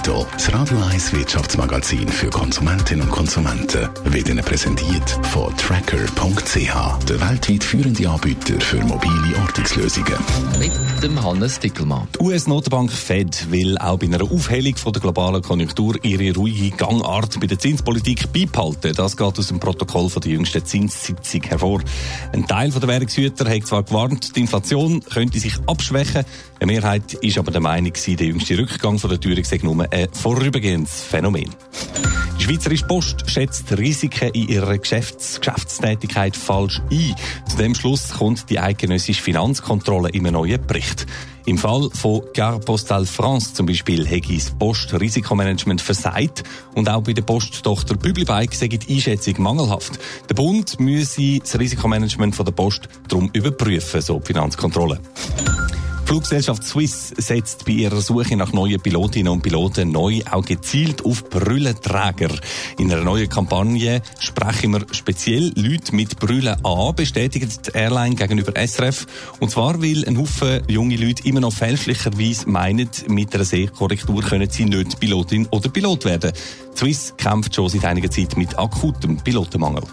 Netto, das Radio 1 Wirtschaftsmagazin für Konsumentinnen und Konsumenten, wird Ihnen präsentiert von Tracker.ch, der weltweit führende Anbieter für mobile Ortungslösungen. Mit dem Hannes Dickelmann. Die US-Notenbank Fed will auch bei einer Aufhellung von der globalen Konjunktur ihre ruhige Gangart bei der Zinspolitik beibehalten. Das geht aus dem Protokoll von der jüngsten Zinssitzung hervor. Ein Teil der Währungshüter hat zwar gewarnt, die Inflation könnte sich abschwächen. Eine Mehrheit ist aber der Meinung, der jüngste Rückgang von der Teuerung sei nur ein vorübergehendes Phänomen. Die Schweizerische Post schätzt Risiken in ihrer Geschäfts Geschäftstätigkeit falsch ein. Zu dem Schluss kommt die eidgenössische Finanzkontrolle im neuen Bericht. Im Fall von Gare Postal France zum Beispiel hätte das Post-Risikomanagement versagt und auch bei der Posttochter Publibike sei die Einschätzung mangelhaft. Der Bund müsse das Risikomanagement von der Post darum überprüfen, so die Finanzkontrolle. Fluggesellschaft Swiss setzt bei ihrer Suche nach neuen Pilotinnen und Piloten neu auch gezielt auf Brüllenträger. In einer neuen Kampagne sprechen wir speziell Leute mit Brüllen an, bestätigt die Airline gegenüber SRF. Und zwar, weil ein Haufen junge Leute immer noch fälschlicherweise meinen, mit einer Sehkorrektur können sie nicht Pilotin oder Pilot werden. Swiss kämpft schon seit einiger Zeit mit akutem Pilotenmangel.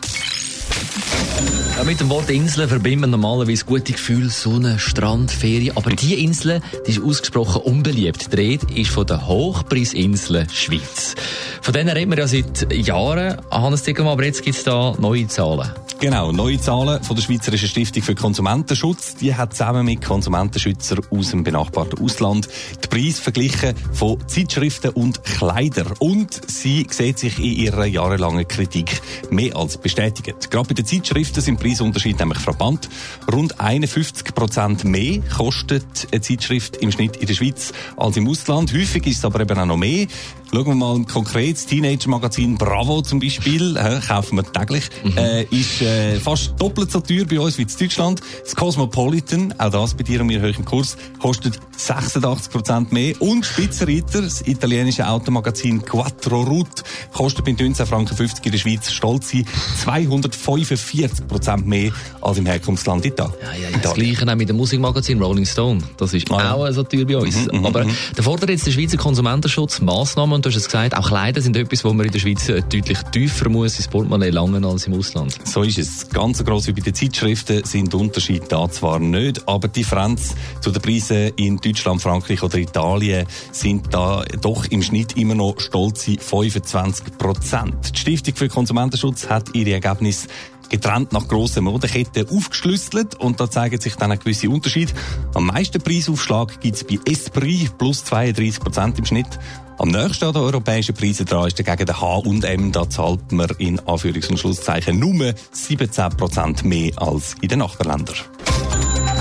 Ja, mit dem Wort Insel verbinden wir normalerweise gute Gefühle, Sonne, Strand, Ferien. Aber diese Insel, die ist ausgesprochen unbeliebt. Die Rede ist von der Hochpreisinsel Schweiz. Von denen reden wir ja seit Jahren. Hannes Dickelmann, aber jetzt gibt es da neue Zahlen. Genau, neue Zahlen von der Schweizerischen Stiftung für Konsumentenschutz. Die hat zusammen mit Konsumentenschützern aus dem benachbarten Ausland die Preise verglichen von Zeitschriften und Kleidern. Und sie sieht sich in ihrer jahrelangen Kritik mehr als bestätigt. Gerade bei den Zeitschriften sind Preisunterschiede nämlich frappant. Rund 51 Prozent mehr kostet eine Zeitschrift im Schnitt in der Schweiz als im Ausland. Häufig ist es aber eben auch noch mehr. Schauen wir mal konkret, das Teenager-Magazin Bravo zum Beispiel, äh, kaufen wir täglich, mhm. äh, ist äh, fast doppelt so teuer bei uns wie in Deutschland. Das Cosmopolitan, auch das bei dir und mir hoch im Kurs, kostet 86 Prozent mehr. Und Spitzenreiter, das italienische Automagazin Quattro Route, kostet bei 19 Franken 50 in der Schweiz stolze 245 Prozent mehr als im Herkunftsland Italien. Ja, ja, ja. Das Gleiche auch mit dem Musikmagazin Rolling Stone. Das ist ah, auch so teuer bei uns. Mhm, mhm Aber mhm. da fordert jetzt der Schweizer Konsumentenschutz Massnahmen und du hast es gesagt, auch Kleider sind etwas, wo man in der Schweiz äh, deutlich tiefer muss ins Portemonnaie langen als im Ausland. So ist es. Ganz gross wie bei den Zeitschriften sind Unterschiede da zwar nicht, aber die Differenz zu den Preisen in Deutschland, Frankreich oder Italien sind da doch im Schnitt immer noch stolze 25 Prozent. Die Stiftung für Konsumentenschutz hat ihre Ergebnisse getrennt nach grossen Modeketten aufgeschlüsselt und da zeigen sich dann ein gewisser Unterschied. Am meisten Preisaufschlag gibt es bei Esprit plus 32 Prozent im Schnitt. Am nächsten an den europäischen Preisen dran ist dagegen der H&M. Da zahlt man in Anführungs- und Schlusszeichen nur 17 Prozent mehr als in den Nachbarländern.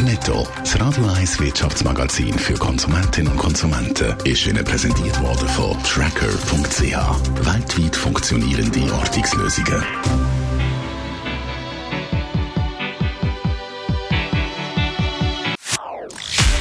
Netto, das Radio 1 Wirtschaftsmagazin für Konsumentinnen und Konsumenten, ist Ihnen präsentiert worden von Tracker.ch. Weltweit funktionierende Ortungslösungen.